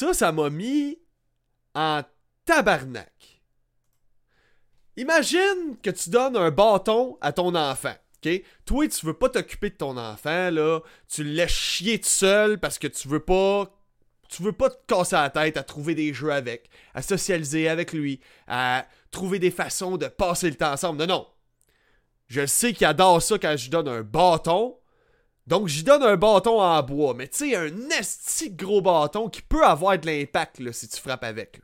ça, ça m'a mis en tabarnak. Imagine que tu donnes un bâton à ton enfant. Toi, tu veux pas t'occuper de ton enfant, là. Tu le laisses chier tout seul parce que tu veux pas. Tu veux pas te casser la tête à trouver des jeux avec, à socialiser avec lui, à trouver des façons de passer le temps ensemble. Non, non. Je sais qu'il adore ça quand je donne un bâton. Donc, j'y donne un bâton en bois. Mais tu sais, un esti gros bâton qui peut avoir de l'impact si tu frappes avec.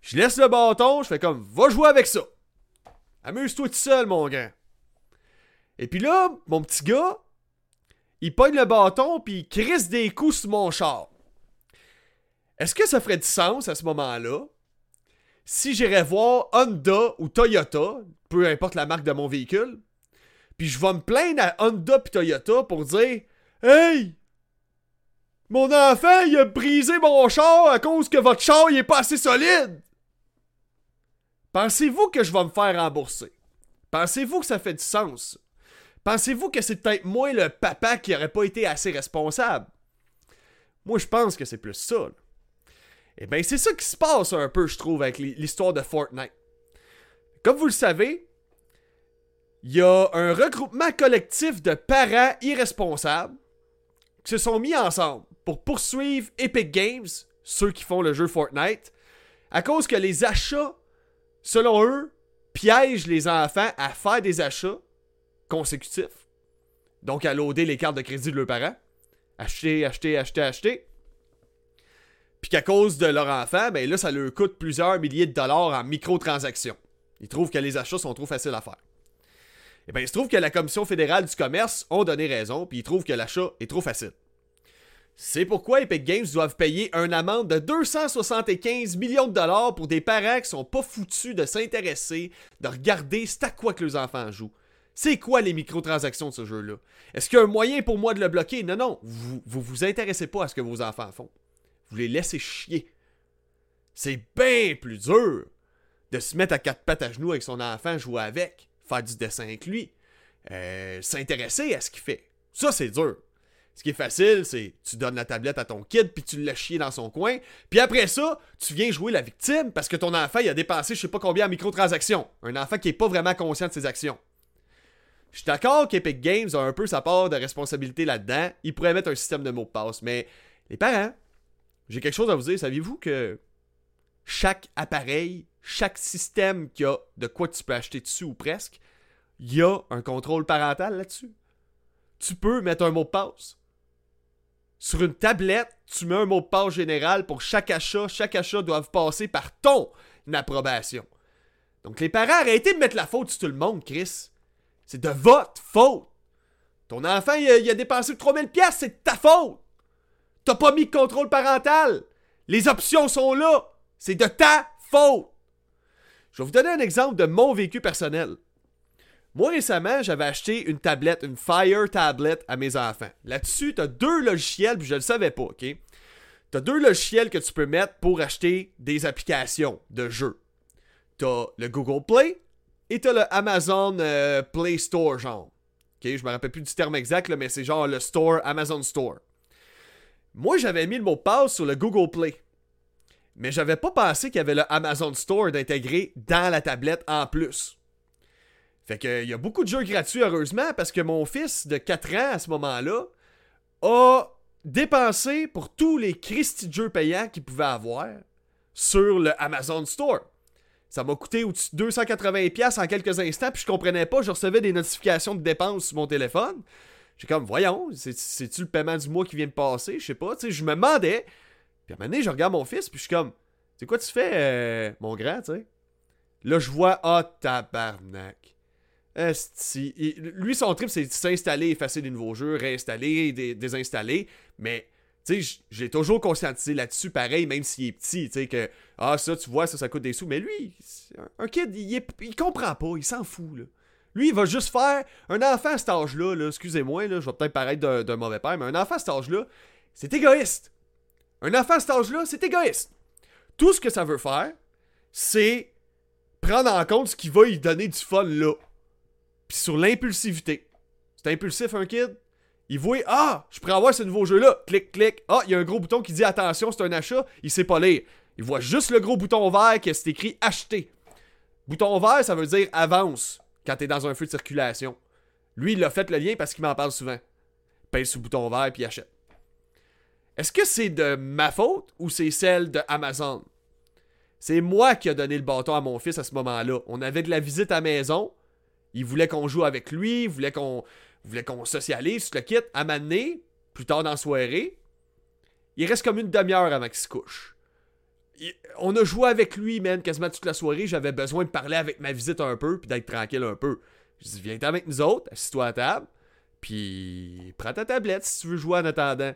Je laisse le bâton, je fais comme, va jouer avec ça. Amuse-toi tout seul, mon grand. Et puis là, mon petit gars, il pogne le bâton puis il crisse des coups sur mon char. Est-ce que ça ferait du sens à ce moment-là si j'irais voir Honda ou Toyota, peu importe la marque de mon véhicule, puis je vais me plaindre à Honda puis Toyota pour dire Hey! Mon enfant, il a brisé mon char à cause que votre char il est pas assez solide! Pensez-vous que je vais me faire rembourser? Pensez-vous que ça fait du sens? Pensez-vous que c'est peut-être moi le papa qui aurait pas été assez responsable? Moi, je pense que c'est plus ça. Eh bien, c'est ça qui se passe un peu, je trouve, avec l'hi- l'histoire de Fortnite. Comme vous le savez, il y a un regroupement collectif de parents irresponsables qui se sont mis ensemble pour poursuivre Epic Games, ceux qui font le jeu Fortnite, à cause que les achats, selon eux, piègent les enfants à faire des achats consécutifs. Donc à loader les cartes de crédit de leurs parents. Acheter, acheter, acheter, acheter. Puis qu'à cause de leur enfant, ben là, ça leur coûte plusieurs milliers de dollars en microtransactions. Ils trouvent que les achats sont trop faciles à faire. Et bien, il se trouve que la Commission fédérale du commerce ont donné raison, puis ils trouvent que l'achat est trop facile. C'est pourquoi Epic Games doivent payer une amende de 275 millions de dollars pour des parents qui sont pas foutus de s'intéresser, de regarder c'est à quoi que leurs enfants jouent. C'est quoi les microtransactions de ce jeu-là? Est-ce qu'il y a un moyen pour moi de le bloquer? Non, non, vous vous, vous intéressez pas à ce que vos enfants font. Vous les laissez chier. C'est bien plus dur de se mettre à quatre pattes à genoux avec son enfant, jouer avec, faire du dessin avec lui, euh, s'intéresser à ce qu'il fait. Ça, c'est dur. Ce qui est facile, c'est tu donnes la tablette à ton kid, puis tu le chier dans son coin, puis après ça, tu viens jouer la victime parce que ton enfant, il a dépensé je sais pas combien en microtransactions. Un enfant qui est pas vraiment conscient de ses actions. Je suis d'accord qu'Epic Games a un peu sa part de responsabilité là-dedans. Il pourrait mettre un système de mots de passe, mais les parents, j'ai quelque chose à vous dire. Saviez-vous que chaque appareil, chaque système qui a de quoi tu peux acheter dessus ou presque, il y a un contrôle parental là-dessus. Tu peux mettre un mot de passe. Sur une tablette, tu mets un mot de passe général pour chaque achat. Chaque achat doit passer par ton approbation. Donc les parents, arrêtez de mettre la faute sur tout le monde, Chris. C'est de votre faute. Ton enfant, il a, il a dépensé 3000 pièces, c'est de ta faute. T'as pas mis de contrôle parental. Les options sont là. C'est de ta faute. Je vais vous donner un exemple de mon vécu personnel. Moi, récemment, j'avais acheté une tablette, une Fire Tablet à mes enfants. Là-dessus, t'as deux logiciels, puis je le savais pas, ok? T'as deux logiciels que tu peux mettre pour acheter des applications de jeux. T'as le Google Play et t'as le Amazon euh, Play Store, genre. Ok, je me rappelle plus du terme exact, mais c'est genre le store, Amazon Store. Moi, j'avais mis le mot de passe sur le Google Play. Mais j'avais pas pensé qu'il y avait le Amazon Store d'intégrer dans la tablette en plus. Fait que il y a beaucoup de jeux gratuits, heureusement, parce que mon fils de 4 ans à ce moment-là a dépensé pour tous les Christy de jeux payants qu'il pouvait avoir sur le Amazon Store. Ça m'a coûté au-dessus de 280$ en quelques instants, puis je comprenais pas, je recevais des notifications de dépenses sur mon téléphone. J'ai comme, voyons, c'est- c'est-tu le paiement du mois qui vient de passer? Je sais pas, tu sais, je me demandais. Puis à un moment donné, je regarde mon fils, puis je suis comme, c'est quoi tu fais, euh, mon grand, tu sais? Là, je vois, ah, tabarnak. Esti. Il- Lui, son trip, c'est s'installer, effacer des nouveaux jeux, réinstaller, dé- désinstaller. Mais, tu sais, j'ai toujours conscientisé là-dessus, pareil, même s'il est petit, tu sais, que, ah, ça, tu vois, ça, ça coûte des sous. Mais lui, un- kid, il, est- il comprend pas, il s'en fout, là. Lui, il va juste faire. Un enfant à cet âge-là, là, excusez-moi, je vais peut-être paraître d'un mauvais père, mais un enfant à cet âge-là, c'est égoïste. Un enfant à cet âge-là, c'est égoïste. Tout ce que ça veut faire, c'est prendre en compte ce qui va lui donner du fun là. Puis sur l'impulsivité. C'est impulsif un kid, Il voit Ah, je pourrais avoir ce nouveau jeu-là. Clic, clic. Ah, il y a un gros bouton qui dit attention, c'est un achat. Il sait pas lire. Il voit juste le gros bouton vert qui est écrit acheter. Bouton vert, ça veut dire avance quand t'es dans un feu de circulation. Lui, il a fait le lien parce qu'il m'en parle souvent. Pèse sur le bouton vert puis achète. Est-ce que c'est de ma faute ou c'est celle de Amazon? C'est moi qui ai donné le bâton à mon fils à ce moment-là. On avait de la visite à maison. Il voulait qu'on joue avec lui, voulait qu'on voulait qu'on socialise, le quitte. À m'amener, plus tard dans la soirée, il reste comme une demi-heure avant qu'il se couche. on a joué avec lui, man, quasiment toute la soirée. J'avais besoin de parler avec ma visite un peu, puis d'être tranquille un peu. Je dis, viens avec nous autres, assis-toi à table, puis prends ta tablette si tu veux jouer en attendant.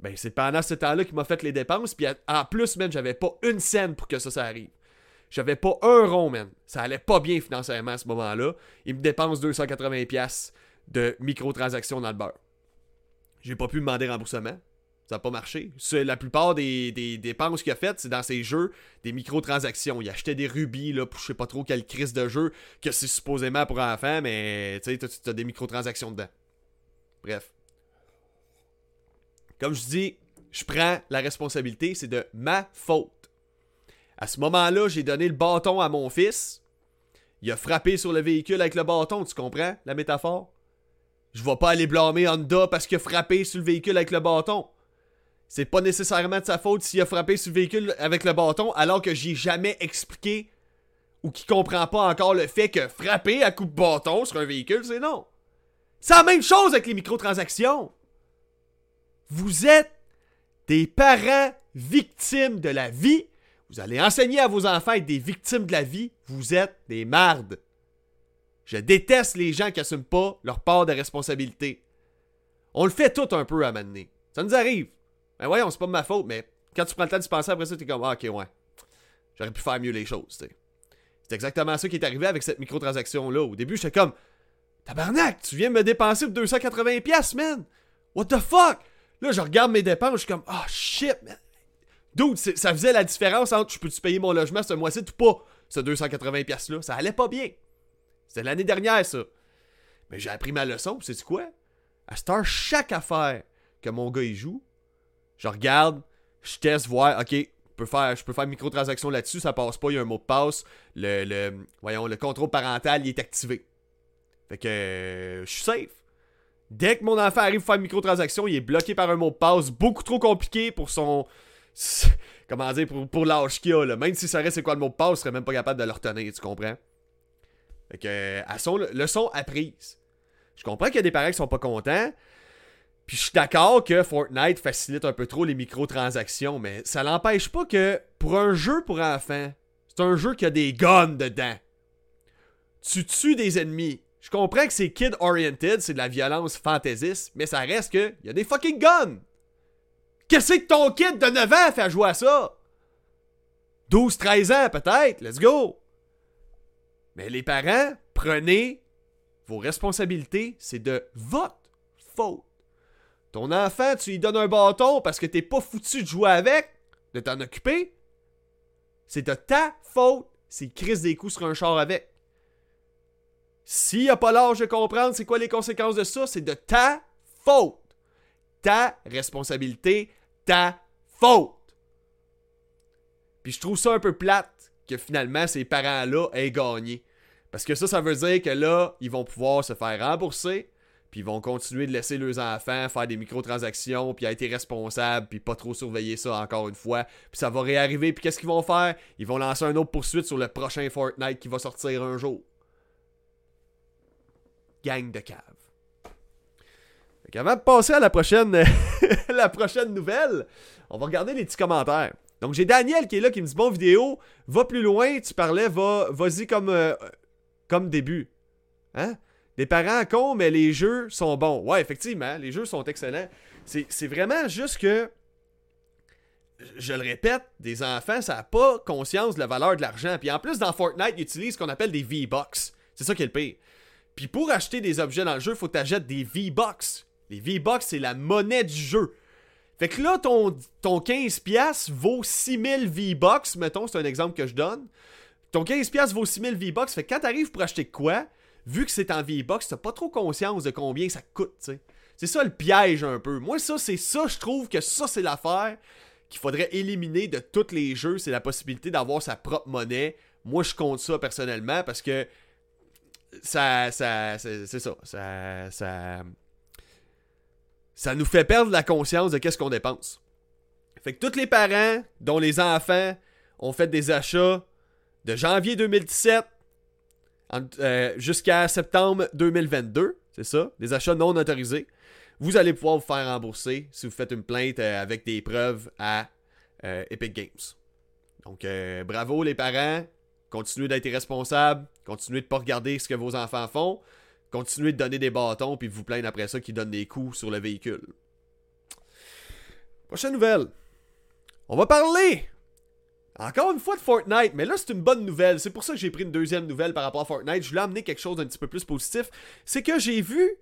Ben, c'est pendant ce temps-là qu'il m'a fait les dépenses, puis en plus, man, j'avais pas une scène pour que ça, ça arrive. J'avais pas un rond, man. Ça allait pas bien financièrement à ce moment-là. Il me dépense 280$ de microtransactions dans le beurre. J'ai pas pu demander remboursement. Ça n'a pas marché. La plupart des, dépenses qu'il a faites, c'est dans ces jeux des microtransactions. Il achetait des rubis là, pour je sais pas trop quelle crise de jeu que c'est supposément pour enfants, mais tu sais, tu as des microtransactions dedans. Bref. Comme je dis, je prends la responsabilité, c'est de ma faute. À ce moment-là, j'ai donné le bâton à mon fils. Il a frappé sur le véhicule avec le bâton, tu comprends la métaphore? Je vais pas aller blâmer Honda parce qu'il a frappé sur le véhicule avec le bâton. C'est pas nécessairement de sa faute s'il a frappé sur le véhicule avec le bâton alors que j'ai jamais expliqué ou qui comprend pas encore le fait que frapper à coup de bâton sur un véhicule, c'est non. C'est la même chose avec les microtransactions. Vous êtes des parents victimes de la vie. Vous allez enseigner à vos enfants être des victimes de la vie. Vous êtes des mardes. Je déteste les gens qui n'assument pas leur part de responsabilité. On le fait tout un peu à m'amener. Ça nous arrive. Ben voyons, c'est pas de ma faute, mais quand tu prends le temps de se penser après ça, t'es comme, ah, ok, ouais. J'aurais pu faire mieux les choses, C'est exactement ça qui est arrivé avec cette microtransaction-là. Au début, j'étais comme, tabarnak, tu viens me dépenser pour 280$, man. What the fuck? Là, je regarde mes dépenses, je suis comme, ah, oh, shit, man. Dude, ça faisait la différence entre je peux-tu payer mon logement ce mois-ci ou pas, ce 280$-là. Ça allait pas bien. C'était l'année dernière, ça. Mais j'ai appris ma leçon, c'est quoi? À Star, chaque affaire que mon gars y joue, je regarde, je teste, voir, ok, je peux faire, je peux faire microtransaction là-dessus, ça passe pas, il y a un mot de passe, le, le, voyons, le contrôle parental, il est activé. Fait que je suis safe. Dès que mon enfant arrive à faire une microtransaction, il est bloqué par un mot de passe beaucoup trop compliqué pour son. Comment dire, pour, pour l'âge qu'il a. Là. Même si ça reste c'est quoi le mot de passe, il serait même pas capable de le retenir, tu comprends? Fait que, à son, leçon apprise. Je comprends qu'il y a des parents qui sont pas contents. Puis je suis d'accord que Fortnite facilite un peu trop les microtransactions, mais ça l'empêche pas que pour un jeu pour enfants, c'est un jeu qui a des guns dedans. Tu tues des ennemis. Je comprends que c'est kid-oriented, c'est de la violence fantaisiste, mais ça reste que y a des fucking guns. Qu'est-ce que ton kid de 9 ans fait jouer à ça? 12-13 ans peut-être, let's go! Mais les parents, prenez vos responsabilités, c'est de votre faute. Ton enfant, tu lui donnes un bâton parce que t'es pas foutu de jouer avec, de t'en occuper. C'est de ta faute s'il crise des coups sur un char avec. S'il a pas l'âge de comprendre c'est quoi les conséquences de ça, c'est de ta faute. Ta responsabilité, ta faute. Puis je trouve ça un peu plate que finalement ces parents-là aient gagné. Parce que ça, ça veut dire que là, ils vont pouvoir se faire rembourser, puis ils vont continuer de laisser leurs enfants faire des microtransactions, puis être responsables, puis pas trop surveiller ça encore une fois. Puis ça va réarriver, puis qu'est-ce qu'ils vont faire? Ils vont lancer un autre poursuite sur le prochain Fortnite qui va sortir un jour. Gang de cave. Avant de passer à la prochaine, la prochaine nouvelle, on va regarder les petits commentaires. Donc j'ai Daniel qui est là qui me dit bon vidéo, va plus loin, tu parlais, va vas-y comme euh, comme début. Hein? Des parents cons mais les jeux sont bons. Ouais, effectivement, les jeux sont excellents. C'est vraiment juste que je le répète, des enfants, ça n'a pas conscience de la valeur de l'argent. Puis en plus, dans Fortnite, ils utilisent ce qu'on appelle des V-Bucks. C'est ça qui est le pire. Puis pour acheter des objets dans le jeu, faut que tu des V-Bucks. Les V-Bucks, c'est la monnaie du jeu. Fait que là, ton, ton 15$ vaut 6000 V-Bucks, mettons, c'est un exemple que je donne. Ton 15$ vaut 6000 V-Bucks, fait que quand t'arrives pour acheter quoi, vu que c'est en V-Bucks, t'as pas trop conscience de combien ça coûte, tu sais. C'est ça le piège un peu. Moi, ça, c'est ça, je trouve que ça, c'est l'affaire qu'il faudrait éliminer de tous les jeux. C'est la possibilité d'avoir sa propre monnaie. Moi, je compte ça personnellement parce que ça, ça, c'est ça, ça, ça, nous fait perdre la conscience de qu'est-ce qu'on dépense. Fait que tous les parents dont les enfants ont fait des achats de janvier 2017 euh, jusqu'à septembre 2022, c'est ça, des achats non autorisés, vous allez pouvoir vous faire rembourser si vous faites une plainte euh, avec des preuves à euh, Epic Games. Donc, bravo les parents, continuez d'être responsables, continuez de ne pas regarder ce que vos enfants font, continuez de donner des bâtons puis vous plaindre après ça qu'ils donnent des coups sur le véhicule. Prochaine nouvelle. On va parler encore une fois de Fortnite, mais là c'est une bonne nouvelle. C'est pour ça que j'ai pris une deuxième nouvelle par rapport à Fortnite. Je voulais amener quelque chose d'un petit peu plus positif. C'est que j'ai vu,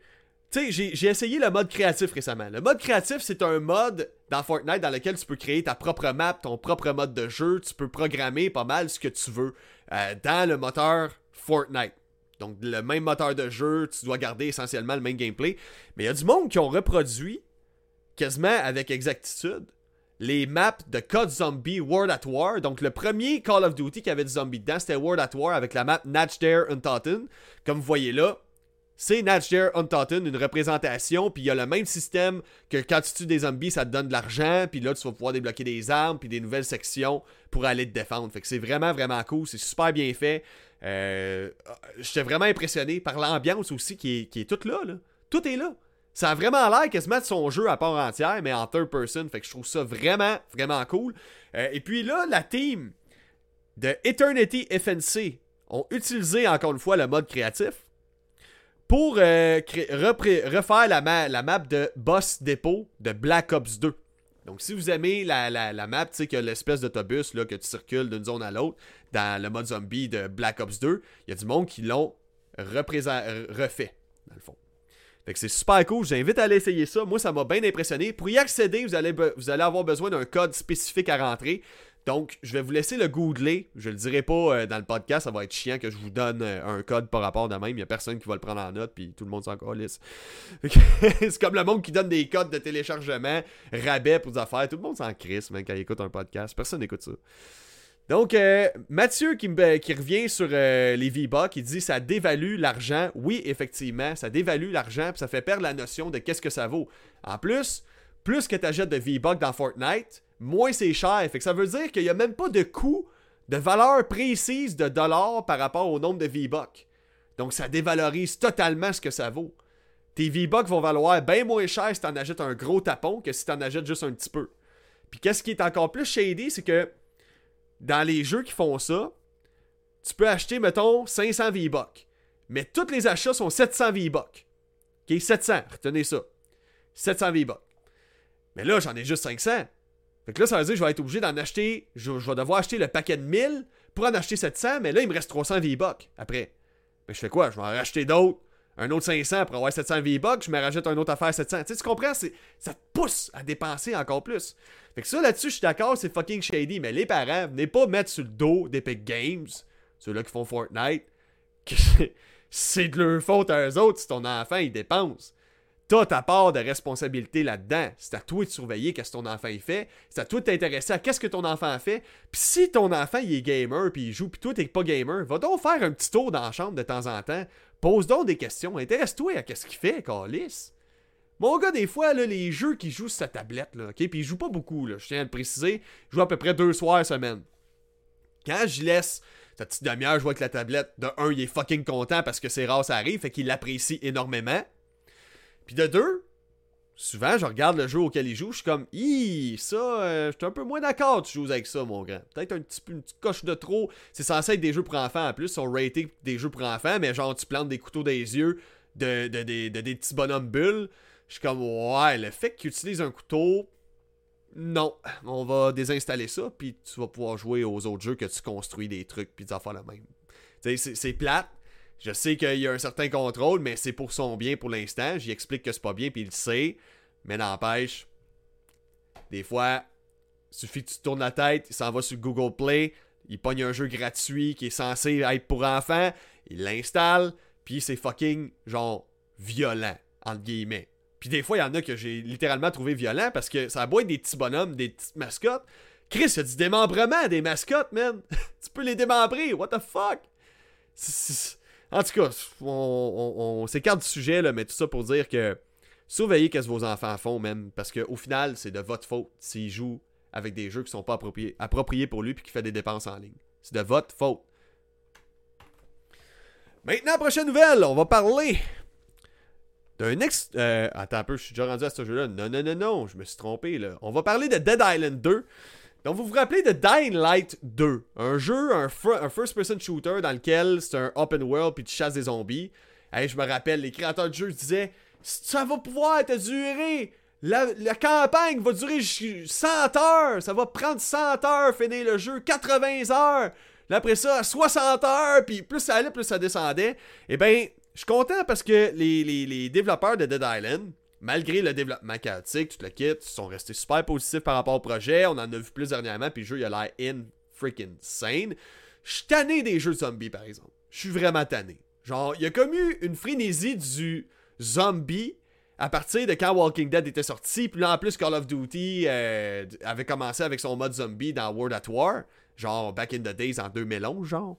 tu sais, j'ai essayé le mode créatif récemment. Le mode créatif, c'est un mode dans Fortnite dans lequel tu peux créer ta propre map, ton propre mode de jeu. Tu peux programmer pas mal ce que tu veux euh, dans le moteur Fortnite. Donc le même moteur de jeu, tu dois garder essentiellement le même gameplay. Mais il y a du monde qui ont reproduit quasiment avec exactitude les maps de Code Zombie World at War. Donc, le premier Call of Duty qui avait du zombie dedans, c'était World at War avec la map Natch Dare Untotten. Comme vous voyez là, c'est Natch Dare Untotten, une représentation. Puis il y a le même système que quand tu tues des zombies, ça te donne de l'argent. Puis là, tu vas pouvoir débloquer des armes, puis des nouvelles sections pour aller te défendre. Fait que c'est vraiment, vraiment cool. C'est super bien fait. Euh, J'étais vraiment impressionné par l'ambiance aussi qui est, qui toute là. Tout est là. Ça a vraiment l'air quasiment de son jeu à part entière, mais en third person. Fait que je trouve ça vraiment, vraiment cool. Euh, et puis là, la team de Eternity FNC ont utilisé encore une fois le mode créatif pour euh, refaire la, map de Boss Depot de Black Ops 2. Donc, si vous aimez la, la map, tu sais, que l'espèce d'autobus que tu circules d'une zone à l'autre dans le mode zombie de Black Ops 2, il y a du monde qui l'ont refait, dans le fond. Fait que c'est super cool, j'invite à aller essayer ça. Moi, ça m'a bien impressionné. Pour y accéder, vous allez, vous allez avoir besoin d'un code spécifique à rentrer. Donc, je vais vous laisser le googler. Je le dirai pas euh, dans le podcast, ça va être chiant que je vous donne euh, un code par rapport de même. Il y a personne qui va le prendre en note, puis tout le monde s'en calisse. c'est comme le monde qui donne des codes de téléchargement, rabais pour des affaires. Tout le monde s'en crisse, quand il écoute un podcast. Personne n'écoute ça. Donc, euh, Mathieu qui, qui, revient sur les V-Bucks, il dit ça dévalue l'argent. Oui, effectivement, ça dévalue l'argent, puis ça fait perdre la notion de qu'est-ce que ça vaut. En plus, plus que tu achètes de V-Bucks dans Fortnite, moins c'est cher. Fait que ça veut dire qu'il n'y a même pas de coût de valeur précise de dollars par rapport au nombre de V-Bucks. Donc, ça dévalorise totalement ce que ça vaut. Tes V-Bucks vont valoir bien moins cher si tu en achètes un gros tapon que si tu en achètes juste un petit peu. Puis, qu'est-ce qui est encore plus shady, c'est que dans les jeux qui font ça, tu peux acheter, mettons, 500 V-Bucks. Mais tous les achats sont 700 V-Bucks. Ok, 700, retenez ça. 700 V-Bucks. Mais là, j'en ai juste 500. Fait que là, ça veut dire que je vais être obligé d'en acheter. Je, vais devoir acheter le paquet de 1000 pour en acheter 700. Mais là, il me reste 300 V-Bucks après. Mais je fais quoi? Je vais en racheter d'autres. Un autre 500 pour avoir 700 V-Bucks. Je me rajoute un autre affaire 700. Tu, sais, tu comprends? Ça te pousse à dépenser encore plus. Fait que ça, là-dessus, je suis d'accord, c'est fucking shady, mais les parents, venez pas mettre sur le dos d'Epic Games, ceux-là qui font Fortnite, que c'est de leur faute à eux autres si ton enfant, il dépense. T'as ta part de responsabilité là-dedans. C'est à toi de surveiller qu'est-ce que ton enfant fait. C'est à toi de t'intéresser à qu'est-ce que ton enfant fait. Puis si ton enfant il est gamer puis il joue puis toi t'es pas gamer, va donc faire un petit tour dans la chambre de temps en temps. Pose donc des questions. Intéresse-toi à qu'est-ce qu'il fait, Carlis. Mon gars, des fois, là, les jeux qu'il joue sur sa tablette, là, ok, puis il joue pas beaucoup, là, je tiens à le préciser, il joue à peu près deux soirs semaine. Quand je laisse sa petite demi-heure jouer avec la tablette, de un, il est fucking content parce que c'est rare, ça arrive, fait qu'il l'apprécie énormément. Puis de deux, souvent, je regarde le jeu auquel il joue, je suis comme, Hi, ça, euh, je suis un peu moins d'accord, tu joues avec ça, mon grand. Peut-être un petit une petite coche de trop. C'est censé être des jeux pour enfants en plus, sont ratés des jeux pour enfants, mais genre, tu plantes des couteaux des yeux de, de, de des petits bonhommes bulles. Je suis comme, ouais, le fait qu'il utilise un couteau, non, on va désinstaller ça, puis tu vas pouvoir jouer aux autres jeux que tu construis des trucs, puis des affaires la même. C'est plate. Je sais qu'il y a un certain contrôle, mais c'est pour son bien pour l'instant. J'y explique que c'est pas bien, puis il le sait. Mais n'empêche, des fois, suffit que tu tournes la tête, il s'en va sur Google Play, il pogne un jeu gratuit qui est censé être pour enfants, il l'installe, puis c'est fucking, genre, violent, entre guillemets. Puis des fois, il y en a que j'ai littéralement trouvé violent parce que ça a beau être des petits bonhommes, des petites mascottes. Chris, il y a du démembrement des mascottes, man. tu peux les démembrer, what the fuck? En tout cas, on, s'écarte du sujet, là, mais tout ça pour dire que surveillez ce que vos enfants font, même, parce qu'au final, c'est de votre faute s'ils jouent avec des jeux qui sont pas appropriés, pour lui puis qui fait des dépenses en ligne. C'est de votre faute. Maintenant, prochaine nouvelle, on va parler d'un ex. Euh, attends un peu, je suis déjà rendu à ce jeu-là. Non, non, non, non, je me suis trompé. On va parler de Dead Island 2. Donc, vous vous rappelez de Dying Light 2, un jeu, un, first-person shooter dans lequel c'est un open world puis tu chasses des zombies. Hey, je me rappelle, les créateurs de jeu disaient Ça va pouvoir te durer la, campagne va durer 100 heures. Ça va prendre 100 heures finir le jeu. 80 heures. Là, après ça, 60 heures. Puis plus ça allait, plus ça descendait. Eh bien, je suis content parce que les, développeurs de Dead Island, malgré le développement chaotique, tout le kit, sont restés super positifs par rapport au projet. On en a vu plus dernièrement. Puis le jeu, il a l'air in freaking sane. Je suis tanné des jeux zombies, par exemple. Je suis vraiment tanné. Genre, il y a comme eu une frénésie du zombie à partir de quand Walking Dead était sorti, puis là en plus Call of Duty euh, avait commencé avec son mode zombie dans World at War, genre back in the days en 2011, genre,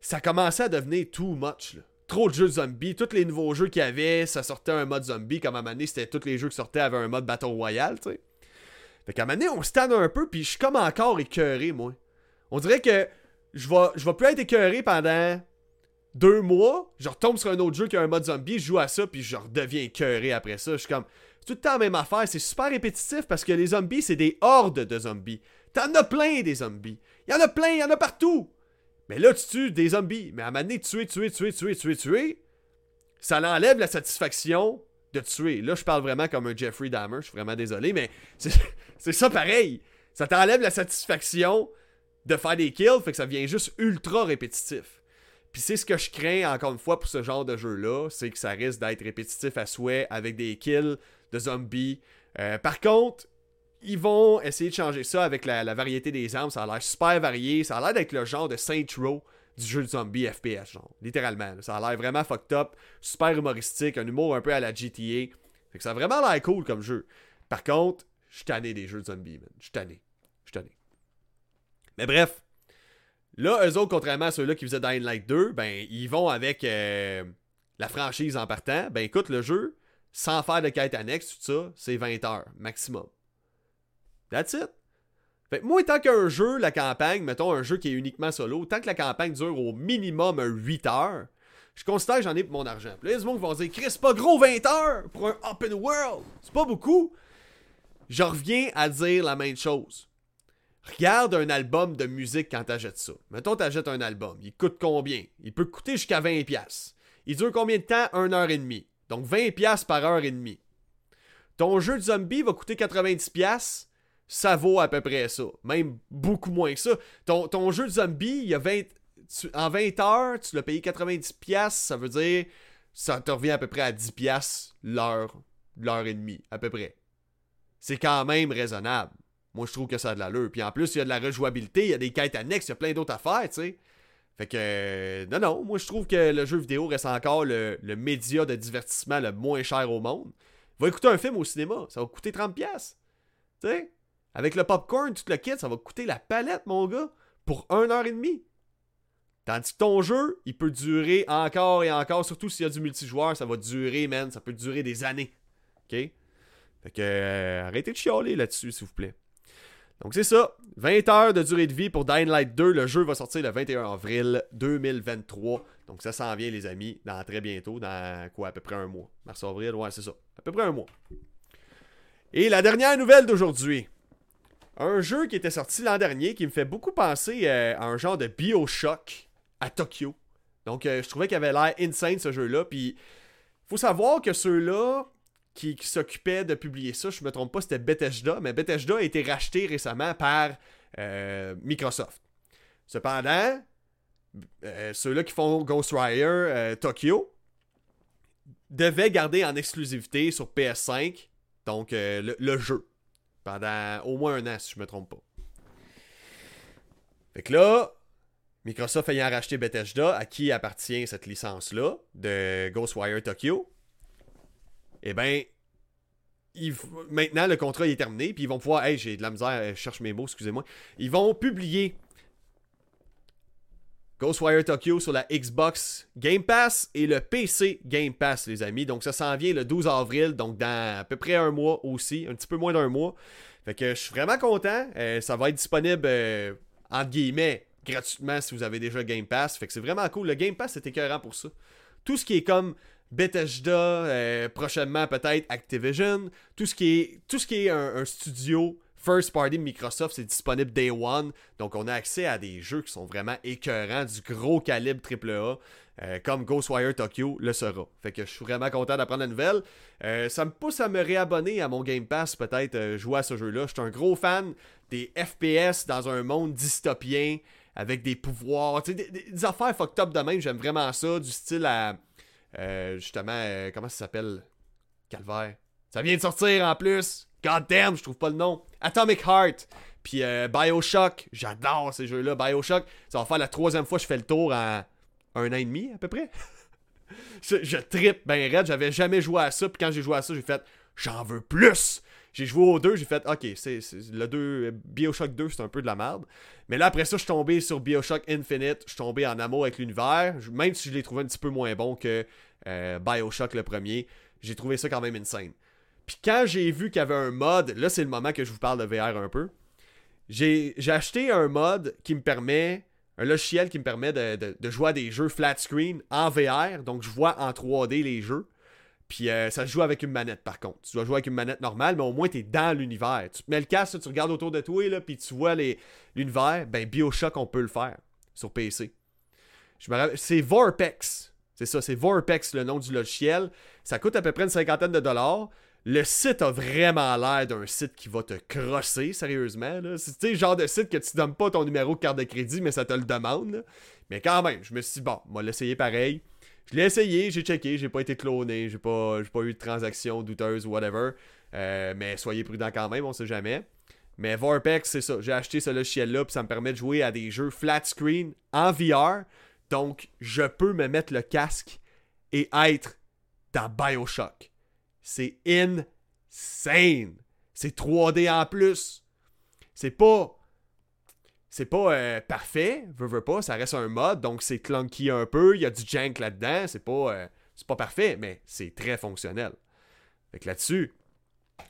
ça commençait à devenir too much, là. Trop de jeux zombies, tous les nouveaux jeux qu'il y avait, ça sortait un mode zombie, comme à un moment donné, c'était tous les jeux qui sortaient avaient un mode Battle Royale, tu sais. Fait qu'à un moment donné, on se tanne un peu, puis je suis comme encore écœuré, moi. On dirait que je vais, je vais plus être écœuré pendant deux mois, je retombe sur un autre jeu qui a un mode zombie, je joue à ça, puis je redeviens écœuré après ça. Je suis comme, tout le temps la même affaire, c'est super répétitif parce que les zombies, c'est des hordes de zombies. T'en as plein des zombies. Il y en a plein, il y en a partout. Mais là, tu tues des zombies. Mais à un moment donné, tuer, tuer, tuer, tuer, tuer, tuer, ça l'enlève la satisfaction de tuer. Là, je parle vraiment comme un Jeffrey Dahmer, je suis vraiment désolé, mais c'est ça pareil. Ça t'enlève la satisfaction de faire des kills, fait que ça devient juste ultra répétitif. Puis c'est ce que je crains encore une fois pour ce genre de jeu-là, c'est que ça risque d'être répétitif à souhait avec des kills de zombies. Euh, par contre, ils vont essayer de changer ça avec la, variété des armes. Ça a l'air super varié. Ça a l'air d'être le genre de Saint Row du jeu de zombie FPS, genre. Littéralement. Ça a l'air vraiment fucked up, super humoristique, un humour un peu à la GTA. Fait que ça a vraiment l'air cool comme jeu. Par contre, je suis tanné des jeux de zombies, man. Je suis tanné. Je suis tanné. Mais bref, Là, eux autres, contrairement à ceux-là qui faisaient Dying Light 2, ben, ils vont avec euh, la franchise en partant. Ben, écoute, le jeu, sans faire de quête annexe, tout ça, c'est 20 heures maximum. That's it. Fait que moi, tant qu'un jeu, la campagne, mettons un jeu qui est uniquement solo, tant que la campagne dure au minimum 8 heures, je considère que j'en ai pour mon argent. Puis là, des gens vont dire, Chris, pas gros 20 heures pour un open world. C'est pas beaucoup. Je reviens à dire la même chose. Regarde un album de musique quand t'achètes ça. Mettons, t'achètes un album. Il coûte combien? Il peut coûter jusqu'à 20$. Il dure combien de temps? 1 heure et demie. Donc 20$ par heure et demie. Ton jeu de zombie va coûter 90$. Ça vaut à peu près ça. Même beaucoup moins que ça. Ton, ton jeu de zombie, il y a 20, en 20 heures, tu l'as payé 90$. Ça veut dire ça te revient à peu près à 10$ l'heure, l'heure et demie, à peu près. C'est quand même raisonnable. Moi, je trouve que ça a de l'allure. Puis en plus, il y a de la rejouabilité, il y a des quêtes annexes, il y a plein d'autres affaires, tu sais. Fait que, euh, non, non, moi je trouve que le jeu vidéo reste encore le, média de divertissement le moins cher au monde. Va écouter un film au cinéma, ça va coûter 30$. Tu sais, avec le popcorn, tout le kit, ça va coûter la palette, mon gars, pour 1 heure et demie. Tandis que ton jeu, il peut durer encore et encore, surtout s'il y a du multijoueur, ça va durer, man, ça peut durer des années. OK? Fait que, euh, arrêtez de chialer là-dessus, s'il vous plaît. Donc c'est ça, 20 heures de durée de vie pour Dying Light 2. Le jeu va sortir le 21 avril 2023. Donc ça s'en vient les amis, dans très bientôt, dans quoi, à peu près un mois. Mars-avril, ouais c'est ça, à peu près un mois. Et la dernière nouvelle d'aujourd'hui. Un jeu qui était sorti l'an dernier qui me fait beaucoup penser euh, à un genre de Bioshock à Tokyo. Donc euh, je trouvais qu'il avait l'air insane ce jeu-là. Puis faut savoir que ceux-là, qui, s'occupait de publier ça. Je me trompe pas, c'était Bethesda, mais Bethesda a été racheté récemment par euh, Microsoft. Cependant, ceux-là qui font Ghostwire Tokyo devaient garder en exclusivité sur PS5, donc le, jeu, pendant au moins un an, si je me trompe pas. Fait que là, Microsoft ayant racheté Bethesda, à qui appartient cette licence-là de Ghostwire Tokyo, eh bien, maintenant, le contrat est terminé, puis ils vont pouvoir. Hey, j'ai de la misère, je cherche mes mots, excusez-moi. Ils vont publier Ghostwire Tokyo sur la Xbox Game Pass et le PC Game Pass, les amis. Donc, ça s'en vient le 12 avril, donc dans à peu près un mois aussi, un petit peu moins d'un mois. Fait que je suis vraiment content. Euh, ça va être disponible, euh, entre guillemets, gratuitement si vous avez déjà Game Pass. Fait que c'est vraiment cool. Le Game Pass, c'est écœurant pour ça. Tout ce qui est comme Bethesda, euh, prochainement peut-être Activision, tout ce qui est, tout ce qui est un, studio first party Microsoft, c'est disponible day one. Donc on a accès à des jeux qui sont vraiment écœurants, du gros calibre AAA. Euh, comme Ghostwire Tokyo le sera. Fait que je suis vraiment content d'apprendre la nouvelle. Euh, ça me pousse à me réabonner à mon Game Pass, peut-être jouer à ce jeu-là. Je suis un gros fan des FPS dans un monde dystopien avec des pouvoirs, des, affaires fucked up de même. J'aime vraiment ça, du style à euh, justement, euh, comment ça s'appelle? Calvaire. Ça vient de sortir en plus. God damn, je trouve pas le nom. Atomic Heart. Puis euh, Bioshock. J'adore ces jeux-là. Bioshock, ça va faire la troisième fois que je fais le tour en un an et demi à peu près. je, je trippe ben raide. J'avais jamais joué à ça. Puis quand j'ai joué à ça, j'ai fait j'en veux plus. J'ai joué au 2, j'ai fait OK, c'est le 2 BioShock 2, c'est un peu de la merde. Mais là après ça, je suis tombé sur BioShock Infinite, je suis tombé en amour avec l'univers, même si je l'ai trouvé un petit peu moins bon que euh, BioShock le premier, j'ai trouvé ça quand même insane. Puis quand j'ai vu qu'il y avait un mode, là c'est le moment que je vous parle de VR un peu. J'ai acheté un mode qui me permet, un logiciel qui me permet de, de jouer à des jeux flat screen en VR, donc je vois en 3D les jeux. Puis euh, ça se joue avec une manette par contre. Tu dois jouer avec une manette normale, mais au moins tu es dans l'univers. Tu mets le casque, tu regardes autour de toi, là, puis tu vois l'univers. Ben Bioshock, on peut le faire sur PC. C'est Vorpex. C'est ça, c'est Vorpex le nom du logiciel. Ça coûte à peu près une cinquantaine de dollars. Le site a vraiment l'air d'un site qui va te crosser, sérieusement. C'est le genre de site que tu donnes pas ton numéro de carte de crédit, mais ça te le demande. Mais quand même, je me suis dit, bon, on va l'essayer pareil. Je l'ai essayé, j'ai checké, j'ai pas été cloné, j'ai pas, pas eu de transaction douteuse ou whatever. Euh, mais soyez prudents quand même, on sait jamais. Mais Vorpex, c'est ça. J'ai acheté ce logiciel-là, puis ça me permet de jouer à des jeux flat screen en VR. Donc, je peux me mettre le casque et être dans Bioshock. C'est insane. C'est 3D en plus. C'est pas c'est pas euh, parfait, veux, veux pas, ça reste un mode, donc c'est clunky un peu, il y a du jank là-dedans, c'est pas, euh, c'est pas parfait, mais c'est très fonctionnel. Fait que là-dessus,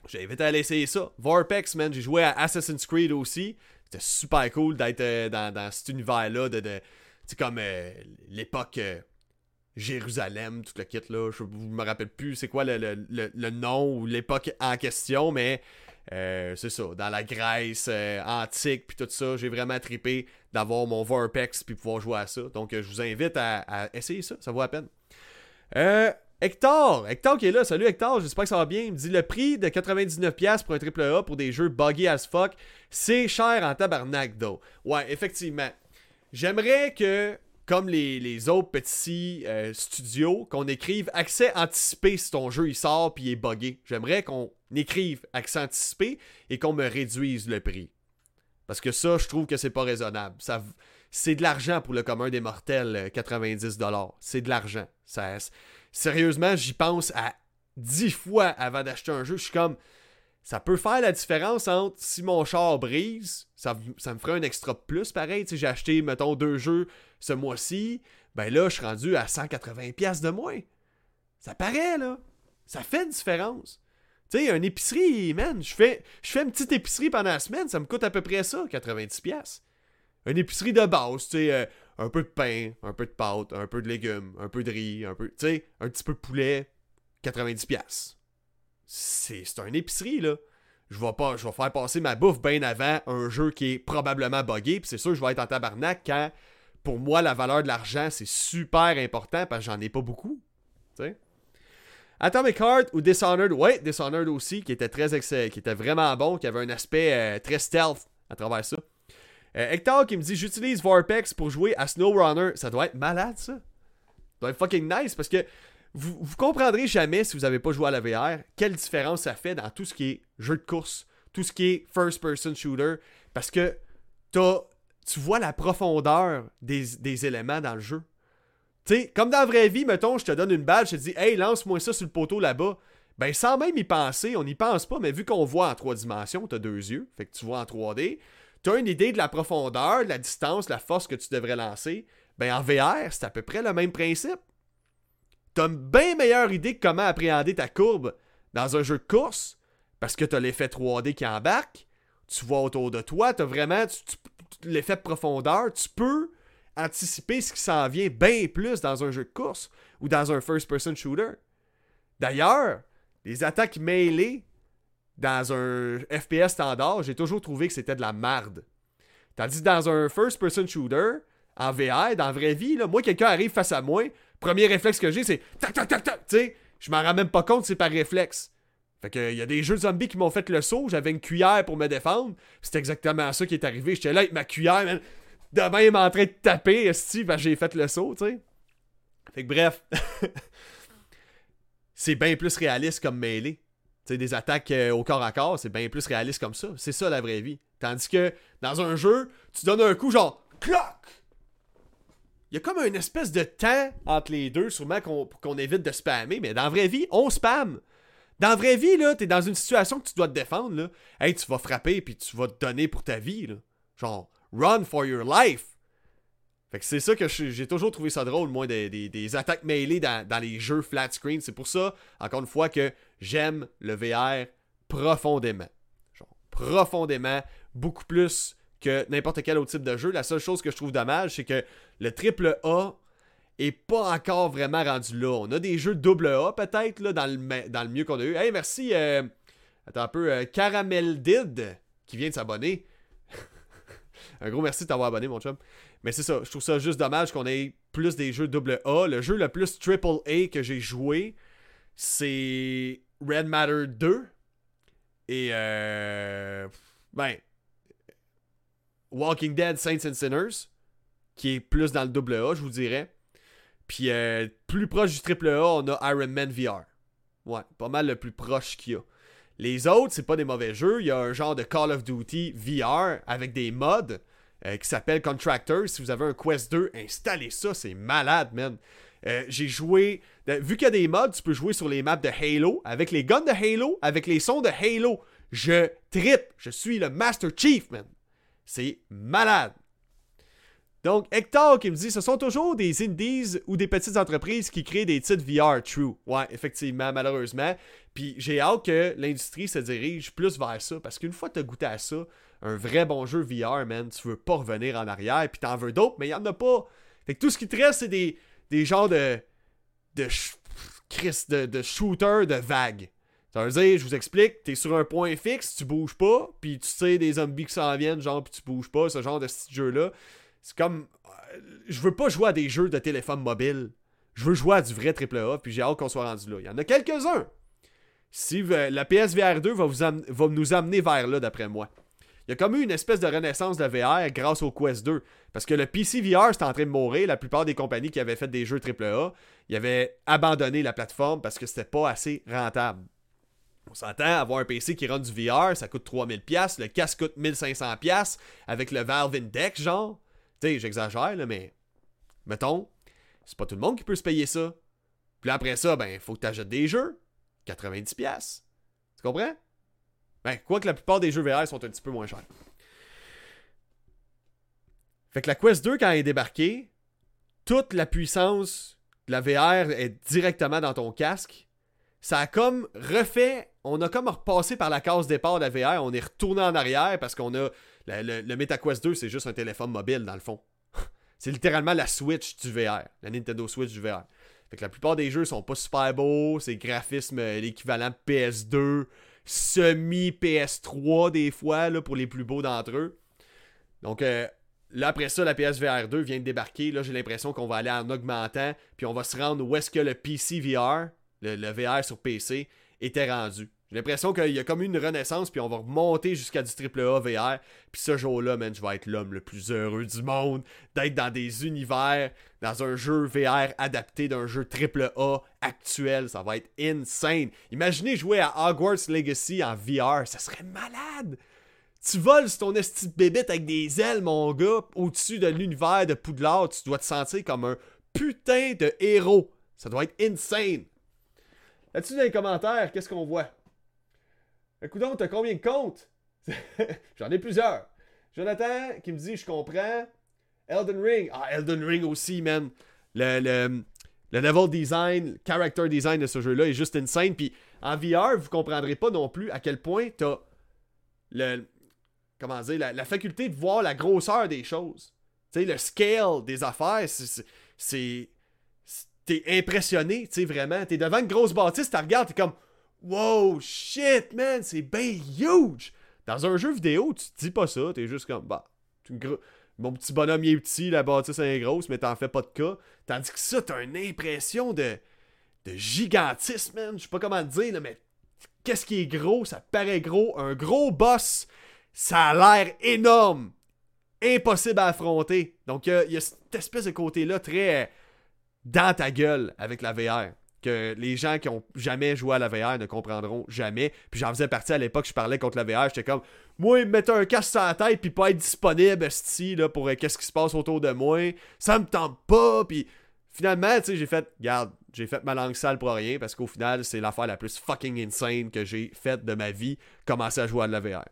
j'invite à aller essayer ça. Vorpex, man, j'ai joué à Assassin's Creed aussi, c'était super cool d'être euh, dans, cet univers-là, de, de c'est comme l'époque Jérusalem, tout le kit là, je me rappelle plus c'est quoi le nom ou l'époque en question, mais euh, c'est ça, dans la Grèce euh, antique, puis tout ça, j'ai vraiment trippé d'avoir mon Vorpex puis pouvoir jouer à ça. Donc, euh, je vous invite à, essayer ça, ça vaut la peine. Hector, Hector qui est là, salut Hector, j'espère que ça va bien. Il me dit le prix de 99$ pour un AAA pour des jeux buggy as fuck, c'est cher en tabarnak, though. Ouais, effectivement. J'aimerais que comme les, autres petits euh, studios, qu'on écrive accès anticipé si ton jeu il sort puis il est buggé. J'aimerais qu'on écrive accès anticipé et qu'on me réduise le prix. Parce que ça, je trouve que c'est pas raisonnable. Ça, c'est de l'argent pour le commun des mortels, 90$. Euh, c'est de l'argent. Ça, sérieusement, j'y pense à 10 fois avant d'acheter un jeu. Je suis comme, ça peut faire la différence entre si mon char brise, ça, me ferait un extra plus pareil. Si j'ai acheté, mettons, deux jeux ce mois-ci, ben là, je suis rendu à 180$ de moins. Ça paraît, là. Ça fait une différence. Tu sais, une épicerie, man, je fais, je une petite épicerie pendant la semaine, ça me coûte à peu près ça, 90$. Une épicerie de base, tu sais, euh, un peu de pain, un peu de pâte, un peu de légumes, un peu de riz, un peu, tu sais, un petit peu de poulet, 90$ c'est un épicerie, là. Je vais pas, je vais faire passer ma bouffe bien avant un jeu qui est probablement buggé, puis c'est sûr je vais être en tabarnak quand, pour moi, la valeur de l'argent, c'est super important parce que j'en ai pas beaucoup. sais Atomic Heart ou Dishonored, ouais, Dishonored aussi, qui était très qui était vraiment bon, qui avait un aspect euh, très stealth à travers ça. Euh, Hector qui me dit j'utilise Vorpex pour jouer à SnowRunner. Ça doit être malade ça. Ça doit être fucking nice parce que vous, vous comprendrez jamais si vous n'avez pas joué à la VR quelle différence ça fait dans tout ce qui est jeu de course, tout ce qui est first-person shooter, parce que tu vois la profondeur des, éléments dans le jeu. Tu sais, comme dans la vraie vie, mettons, je te donne une balle, je te dis, hey, lance-moi ça sur le poteau là-bas. Ben, sans même y penser, on n'y pense pas, mais vu qu'on voit en trois dimensions, tu as deux yeux, fait que tu vois en 3D, tu as une idée de la profondeur, de la distance, la force que tu devrais lancer. Ben, en VR, c'est à peu près le même principe. Tu as une bien meilleure idée de comment appréhender ta courbe dans un jeu de course, parce que tu as l'effet 3D qui embarque, tu vois autour de toi, tu as vraiment l'effet de profondeur, tu peux anticiper ce qui s'en vient bien plus dans un jeu de course ou dans un first-person shooter. D'ailleurs, les attaques mêlées dans un FPS standard, j'ai toujours trouvé que c'était de la merde. Tandis que dans un first-person shooter, en VR, dans la vraie vie, moi, quelqu'un arrive face à moi, premier réflexe que j'ai, c'est tac, tac, tac, tac, tu sais, je m'en rends même pas compte, c'est par réflexe. Fait que, il y a des jeux de zombies qui m'ont fait le saut, j'avais une cuillère pour me défendre, c'est exactement ça qui est arrivé. J'étais là avec ma cuillère, man, de même en train de taper, esti, ben j'ai fait le saut, tu. Fait que bref, c'est bien plus réaliste comme mêlée. Tu des attaques euh, au corps à corps, c'est bien plus réaliste comme ça. C'est ça la vraie vie. Tandis que dans un jeu, tu donnes un coup genre cloc. Il y a comme une espèce de temps entre les deux, sûrement qu'on évite de spammer, mais dans la vraie vie, on spam. Dans la vraie vie, là, t'es dans une situation que tu dois te défendre, là. Tu vas frapper puis tu vas te donner pour ta vie. Genre, run for your life. Fait que c'est ça que j'ai toujours trouvé ça drôle, moi, des, attaques mêlées dans, les jeux flat screen. C'est pour ça, encore une fois, que j'aime le VR profondément. Profondément, beaucoup plus n'importe quel autre type de jeu. La seule chose que je trouve dommage, c'est que le triple A est pas encore vraiment rendu là. On a des jeux double A peut-être là dans le, dans le mieux qu'on a eu. Hey, merci. Euh, attends un peu. Euh, Caramel Did qui vient de s'abonner. un gros merci de t'avoir abonné, mon chum. Mais c'est ça, je trouve ça juste dommage qu'on ait plus des jeux double A. Le jeu le plus triple A que j'ai joué, c'est Red Matter 2. Et euh. Ben. Walking Dead Saints and Sinners, qui est plus dans le double A, je vous dirais. Puis euh, plus proche du triple A, on a Iron Man VR. Ouais, pas mal le plus proche qu'il y a. Les autres, c'est pas des mauvais jeux. Il y a un genre de Call of Duty VR avec des mods euh, qui s'appelle Contractor. Si vous avez un Quest 2, installez ça, c'est malade, man. Euh, j'ai joué. vu qu'il y a des mods, tu peux jouer sur les maps de Halo, avec les guns de Halo, avec les sons de Halo. Je trippe. Je suis le Master Chief, man. C'est malade. Donc, Hector qui me dit ce sont toujours des indies ou des petites entreprises qui créent des titres VR true. Ouais, effectivement, malheureusement. Puis j'ai hâte que l'industrie se dirige plus vers ça. Parce qu'une fois que tu as goûté à ça, un vrai bon jeu VR, man, tu veux pas revenir en arrière. Puis t'en veux d'autres, mais il y en a pas. Fait que tout ce qui te reste, c'est des, genres de. de. de, de shooter de vagues. Ça veut dire, je vous explique, t'es sur un point fixe, tu bouges pas, puis tu sais des zombies qui s'en viennent, genre, puis tu bouges pas, ce genre de jeu-là. C'est comme. Euh, je veux pas jouer à des jeux de téléphone mobile. Je veux jouer à du vrai AAA, puis j'ai hâte qu'on soit rendu là. Il y en a quelques-uns. Si la PSVR 2 va, vous va nous amener vers là, d'après moi. Il y a comme eu une espèce de renaissance de VR grâce au Quest 2. Parce que le PC VR, c'était en train de mourir. La plupart des compagnies qui avaient fait des jeux AAA, ils avaient abandonné la plateforme parce que c'était pas assez rentable. On s'entend, avoir un PC qui run du VR, ça coûte 3000$, le casque coûte 1500$ avec le Valve Index, genre. Tu sais, j'exagère, là, mais mettons, c'est pas tout le monde qui peut se payer ça. Puis après ça, ben, faut que tu achètes des jeux. 90$. Tu comprends? Ben, quoique la plupart des jeux VR sont un petit peu moins chers. Fait que la Quest 2, quand elle est débarquée, toute la puissance de la VR est directement dans ton casque. Ça a comme refait, on a comme repassé par la case départ de la VR, on est retourné en arrière parce qu'on a le, le, MetaQuest 2, c'est juste un téléphone mobile dans le fond. c'est littéralement la Switch du VR, la Nintendo Switch du VR. Fait que la plupart des jeux sont pas super beaux, c'est graphisme euh, l'équivalent PS2, semi PS3 des fois pour les plus beaux d'entre eux. Donc euh, là après ça la PSVR 2 vient de débarquer, là j'ai l'impression qu'on va aller en augmentant puis on va se rendre où est-ce que le PC VR, le VR sur PC était rendu. J'ai l'impression qu'il y a comme une renaissance, puis on va remonter jusqu'à du AAA VR. Puis ce jour-là, man, je vais être l'homme le plus heureux du monde d'être dans des univers, dans un jeu VR adapté d'un jeu AAA actuel. Ça va être insane. Imaginez jouer à Hogwarts Legacy en VR, ça serait malade. Tu voles ton esti bébête avec des ailes, mon gars, au-dessus de l'univers de Poudlard. Tu dois te sentir comme un putain de héros. Ça doit être insane. Là-dessus, dans les commentaires, qu'est-ce qu'on voit? Écoute, t'as combien de comptes? J'en ai plusieurs. Jonathan qui me dit Je comprends. Elden Ring. Ah, Elden Ring aussi, man. Le, le, le level design, le character design de ce jeu-là est juste insane. Puis en VR, vous comprendrez pas non plus à quel point t'as le. Comment dire, la, faculté de voir la grosseur des choses. Tu sais, le scale des affaires, c'est. T'es impressionné, tu sais, vraiment. T'es devant une grosse bâtisse, tu regardes, t'es comme. Wow, shit, man, c'est bien huge! Dans un jeu vidéo, tu te dis pas ça, t'es juste comme, bah, mon petit bonhomme est petit, la bâtisse est grosse, mais t'en fais pas de cas. Tandis que ça, t'as une impression de, de gigantisme, man. Je sais pas comment te dire, mais qu'est-ce qui est gros? Ça paraît gros. Un gros boss, ça a l'air énorme. Impossible à affronter. Donc, il y, a cette espèce de côté-là très dans ta gueule avec la VR que les gens qui ont jamais joué à la VR ne comprendront jamais. Puis j'en faisais partie à l'époque, je parlais contre la VR, j'étais comme moi, ils me mettaient un casque sur la tête puis pas être disponible esti, là, pour euh, qu'est-ce qui se passe autour de moi. Ça me tente pas. Puis finalement, tu sais, j'ai fait, regarde, j'ai fait ma langue sale pour rien parce qu'au final, c'est l'affaire la plus fucking insane que j'ai faite de ma vie, commencer à jouer à la VR.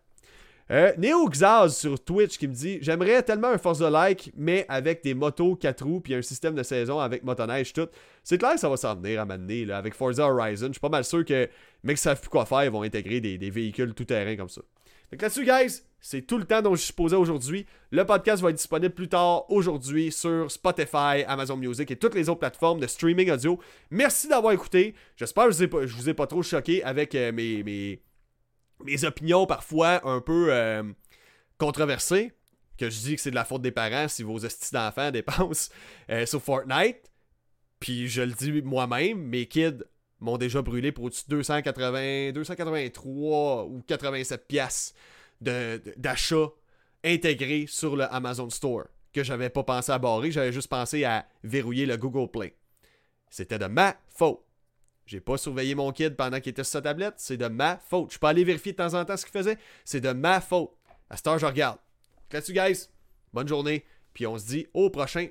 Euh, Xaz sur Twitch qui me dit J'aimerais tellement un de Like, mais avec des motos 4 roues puis un système de saison avec motoneige tout. C'est clair que ça va s'en venir à m'amener là, avec Forza Horizon. Je suis pas mal sûr que mecs qui savent plus quoi faire, ils vont intégrer des, véhicules tout-terrain comme ça. Donc là-dessus, guys, c'est tout le temps dont je suis posé aujourd'hui. Le podcast va être disponible plus tard aujourd'hui sur Spotify, Amazon Music et toutes les autres plateformes de streaming audio. Merci d'avoir écouté. J'espère que je vous ai vous ai pas trop choqué avec euh, mes mes opinions parfois un peu euh, controversées, que je dis que c'est de la faute des parents si vos hosties d'enfants dépensent euh, sur Fortnite. Puis je le dis moi-même, mes kids m'ont déjà brûlé pour au-dessus de 280, 283 ou 87 pièces d'achat intégrés sur le Amazon Store que j'avais pas pensé à barrer, j'avais juste pensé à verrouiller le Google Play. C'était de ma faute. J'ai pas surveillé mon kid pendant qu'il était sur sa tablette. C'est de ma faute. Je peux aller vérifier de temps en temps ce qu'il faisait. C'est de ma faute. À cette heure, je regarde. Là-dessus, guys? Bonne journée. Puis on se dit au prochain.